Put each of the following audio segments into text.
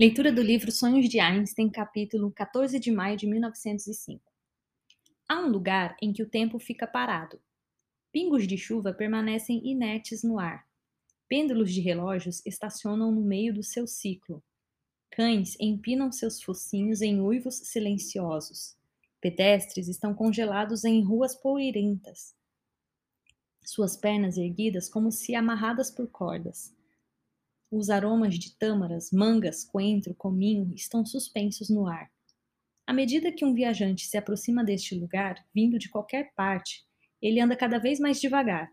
Leitura do livro Sonhos de Einstein, capítulo 14 de maio de 1905. Há um lugar em que o tempo fica parado. Pingos de chuva permanecem inertes no ar. Pêndulos de relógios estacionam no meio do seu ciclo. Cães empinam seus focinhos em uivos silenciosos. Pedestres estão congelados em ruas poeirentas. Suas pernas erguidas como se amarradas por cordas. Os aromas de tâmaras, mangas, coentro, cominho estão suspensos no ar. À medida que um viajante se aproxima deste lugar, vindo de qualquer parte, ele anda cada vez mais devagar.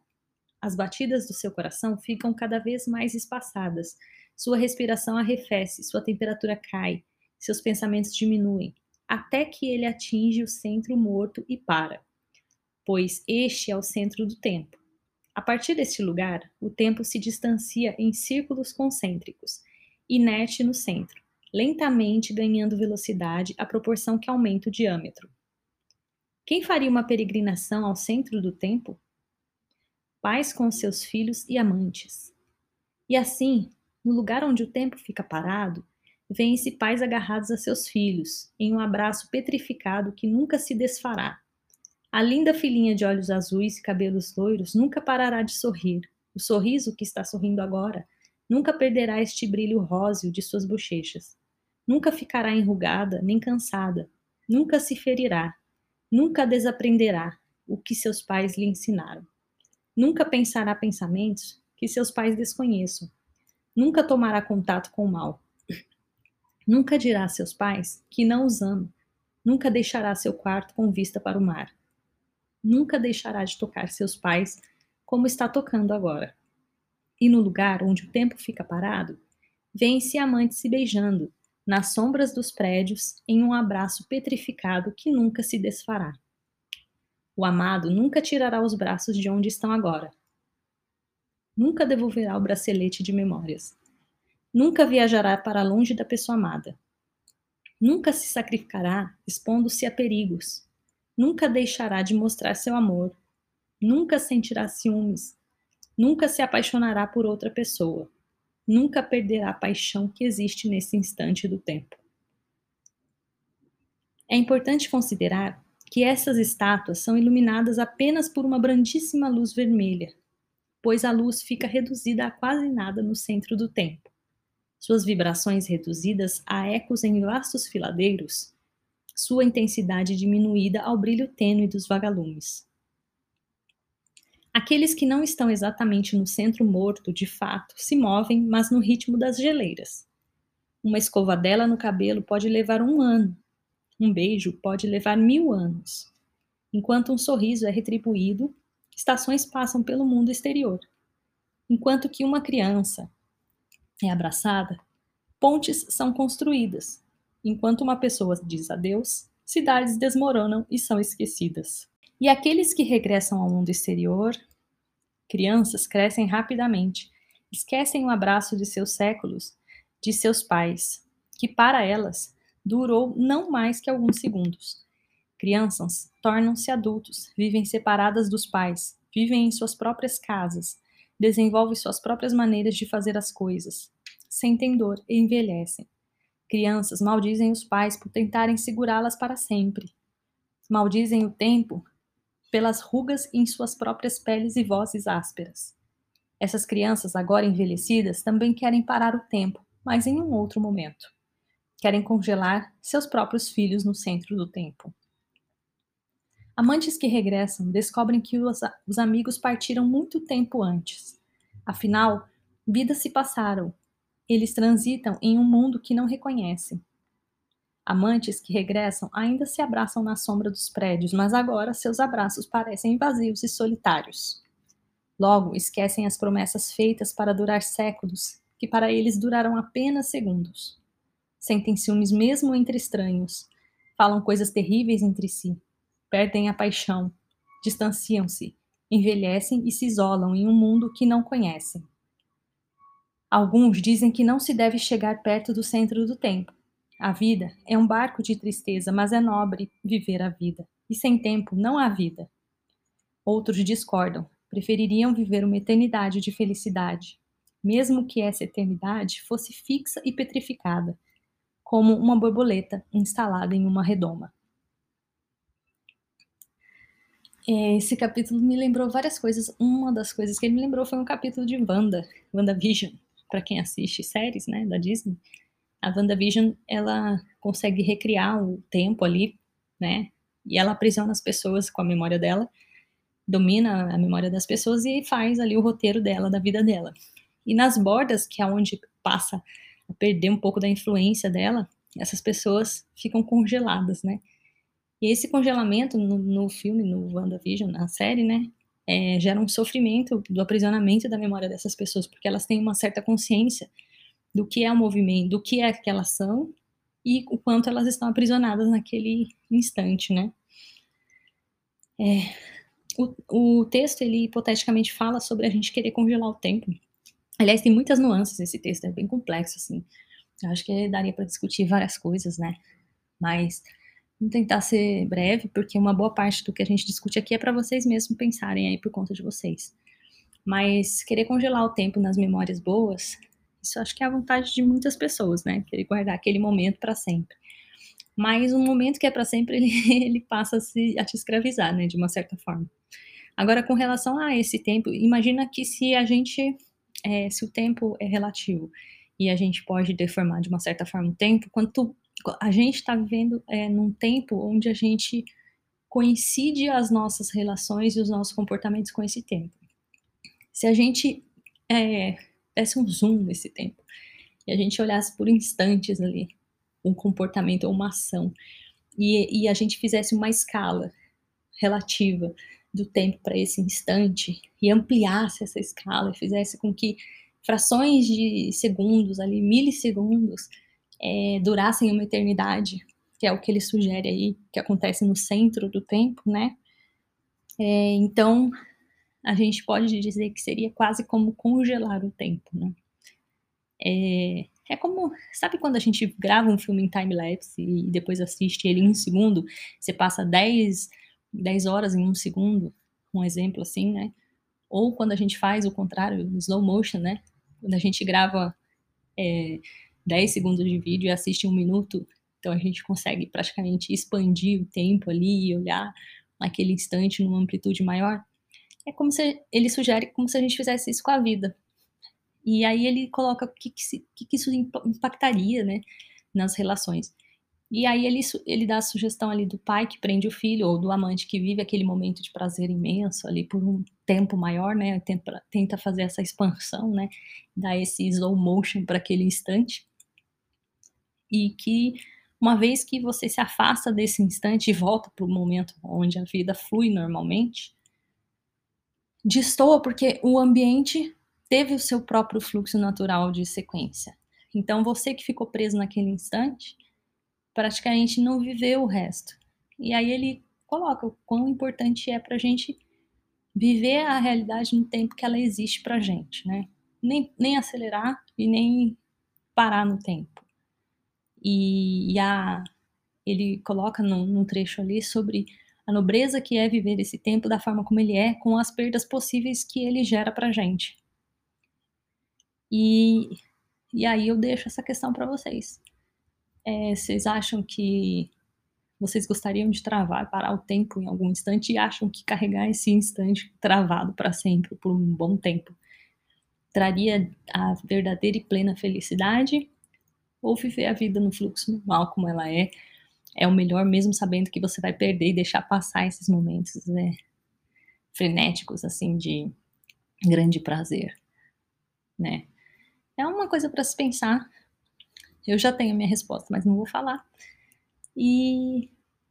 As batidas do seu coração ficam cada vez mais espaçadas, sua respiração arrefece, sua temperatura cai, seus pensamentos diminuem, até que ele atinge o centro morto e para, pois este é o centro do tempo. A partir deste lugar, o tempo se distancia em círculos concêntricos, inerte no centro, lentamente ganhando velocidade à proporção que aumenta o diâmetro. Quem faria uma peregrinação ao centro do tempo? Pais com seus filhos e amantes. E assim, no lugar onde o tempo fica parado, vêem-se pais agarrados a seus filhos, em um abraço petrificado que nunca se desfará a linda filhinha de olhos azuis e cabelos loiros nunca parará de sorrir. O sorriso que está sorrindo agora nunca perderá este brilho róseo de suas bochechas. Nunca ficará enrugada nem cansada. Nunca se ferirá. Nunca desaprenderá o que seus pais lhe ensinaram. Nunca pensará pensamentos que seus pais desconheçam. Nunca tomará contato com o mal. Nunca dirá a seus pais que não os ama. Nunca deixará seu quarto com vista para o mar nunca deixará de tocar seus pais como está tocando agora. E no lugar onde o tempo fica parado, vêm-se amantes se beijando, nas sombras dos prédios, em um abraço petrificado que nunca se desfará. O amado nunca tirará os braços de onde estão agora. Nunca devolverá o bracelete de memórias. Nunca viajará para longe da pessoa amada. Nunca se sacrificará expondo-se a perigos, nunca deixará de mostrar seu amor, nunca sentirá ciúmes, nunca se apaixonará por outra pessoa, nunca perderá a paixão que existe nesse instante do tempo. É importante considerar que essas estátuas são iluminadas apenas por uma brandíssima luz vermelha, pois a luz fica reduzida a quase nada no centro do tempo. Suas vibrações reduzidas a ecos em vastos filadeiros sua intensidade diminuída ao brilho tênue dos vagalumes. Aqueles que não estão exatamente no centro morto, de fato, se movem, mas no ritmo das geleiras. Uma escovadela no cabelo pode levar um ano. Um beijo pode levar mil anos. Enquanto um sorriso é retribuído, estações passam pelo mundo exterior. Enquanto que uma criança é abraçada, pontes são construídas, Enquanto uma pessoa diz adeus, cidades desmoronam e são esquecidas. E aqueles que regressam ao mundo exterior, crianças crescem rapidamente, esquecem o abraço de seus séculos, de seus pais, que para elas durou não mais que alguns segundos. Crianças tornam-se adultos, vivem separadas dos pais, vivem em suas próprias casas, desenvolvem suas próprias maneiras de fazer as coisas, sentem dor e envelhecem. Crianças maldizem os pais por tentarem segurá-las para sempre. Maldizem o tempo pelas rugas em suas próprias peles e vozes ásperas. Essas crianças, agora envelhecidas, também querem parar o tempo, mas em um outro momento. Querem congelar seus próprios filhos no centro do tempo. Amantes que regressam descobrem que os, os amigos partiram muito tempo antes. Afinal, vidas se passaram eles transitam em um mundo que não reconhecem. Amantes que regressam ainda se abraçam na sombra dos prédios, mas agora seus abraços parecem vazios e solitários. Logo, esquecem as promessas feitas para durar séculos, que para eles duraram apenas segundos. Sentem ciúmes mesmo entre estranhos, falam coisas terríveis entre si, perdem a paixão, distanciam-se, envelhecem e se isolam em um mundo que não conhecem. Alguns dizem que não se deve chegar perto do centro do tempo. A vida é um barco de tristeza, mas é nobre viver a vida. E sem tempo não há vida. Outros discordam, prefeririam viver uma eternidade de felicidade, mesmo que essa eternidade fosse fixa e petrificada, como uma borboleta instalada em uma redoma. É, esse capítulo me lembrou várias coisas. Uma das coisas que ele me lembrou foi um capítulo de Wanda, WandaVision, para quem assiste séries, né, da Disney. A WandaVision, ela consegue recriar o tempo ali, né, e ela aprisiona as pessoas com a memória dela, domina a memória das pessoas e faz ali o roteiro dela, da vida dela. E nas bordas, que é onde passa a perder um pouco da influência dela, essas pessoas ficam congeladas, né? E esse congelamento no, no filme, no WandaVision, na série, né, é, gera um sofrimento do aprisionamento da memória dessas pessoas, porque elas têm uma certa consciência do que é o movimento, do que é aquela ação e o quanto elas estão aprisionadas naquele instante, né? É, o, o texto, ele hipoteticamente fala sobre a gente querer congelar o tempo. Aliás, tem muitas nuances esse texto, é bem complexo, assim. Eu acho que daria para discutir várias coisas, né? Mas vamos tentar ser breve, porque uma boa parte do que a gente discute aqui é para vocês mesmos pensarem aí por conta de vocês. Mas querer congelar o tempo nas memórias boas, isso acho que é a vontade de muitas pessoas, né? Querer guardar aquele momento para sempre. Mas um momento que é para sempre, ele, ele passa a, se, a te escravizar, né? De uma certa forma. Agora, com relação a esse tempo, imagina que se a gente, é, se o tempo é relativo e a gente pode deformar de uma certa forma o tempo, quanto a gente está vivendo é, num tempo onde a gente coincide as nossas relações e os nossos comportamentos com esse tempo. Se a gente é, desse um zoom nesse tempo e a gente olhasse por instantes ali um comportamento ou uma ação e, e a gente fizesse uma escala relativa do tempo para esse instante e ampliasse essa escala fizesse com que frações de segundos ali, milissegundos, é, durassem uma eternidade, que é o que ele sugere aí, que acontece no centro do tempo, né? É, então, a gente pode dizer que seria quase como congelar o tempo, né? É, é como, sabe quando a gente grava um filme em time-lapse e depois assiste ele em um segundo, você passa 10, 10 horas em um segundo, um exemplo assim, né? Ou quando a gente faz o contrário, slow motion, né? Quando a gente grava é, 10 segundos de vídeo e assiste um minuto, então a gente consegue praticamente expandir o tempo ali e olhar naquele instante numa amplitude maior. É como se ele sugere como se a gente fizesse isso com a vida. E aí ele coloca o que, que, que isso impactaria, né, nas relações. E aí ele, ele dá a sugestão ali do pai que prende o filho, ou do amante que vive aquele momento de prazer imenso ali por um tempo maior, né? Tenta, tenta fazer essa expansão, né? Dar esse slow motion para aquele instante e que uma vez que você se afasta desse instante e volta para o momento onde a vida flui normalmente, destoa porque o ambiente teve o seu próprio fluxo natural de sequência. Então você que ficou preso naquele instante, praticamente não viveu o resto. E aí ele coloca o quão importante é para a gente viver a realidade no tempo que ela existe para gente, né? Nem, nem acelerar e nem parar no tempo. E, e a, ele coloca num, num trecho ali sobre a nobreza que é viver esse tempo da forma como ele é, com as perdas possíveis que ele gera pra gente. E, e aí eu deixo essa questão para vocês. É, vocês acham que vocês gostariam de travar, parar o tempo em algum instante e acham que carregar esse instante travado para sempre, por um bom tempo, traria a verdadeira e plena felicidade? Ou viver a vida no fluxo normal como ela é, é o melhor mesmo sabendo que você vai perder e deixar passar esses momentos né, frenéticos assim de grande prazer, né? É uma coisa para se pensar. Eu já tenho a minha resposta, mas não vou falar. E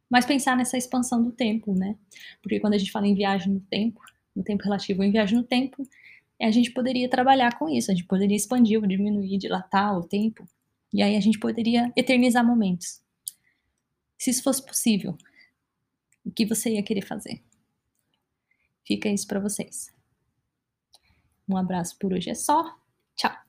mas pensar nessa expansão do tempo, né? Porque quando a gente fala em viagem no tempo, no tempo relativo em viagem no tempo, a gente poderia trabalhar com isso, a gente poderia expandir ou diminuir, dilatar o tempo e aí a gente poderia eternizar momentos. Se isso fosse possível, o que você ia querer fazer? Fica isso para vocês. Um abraço por hoje é só. Tchau.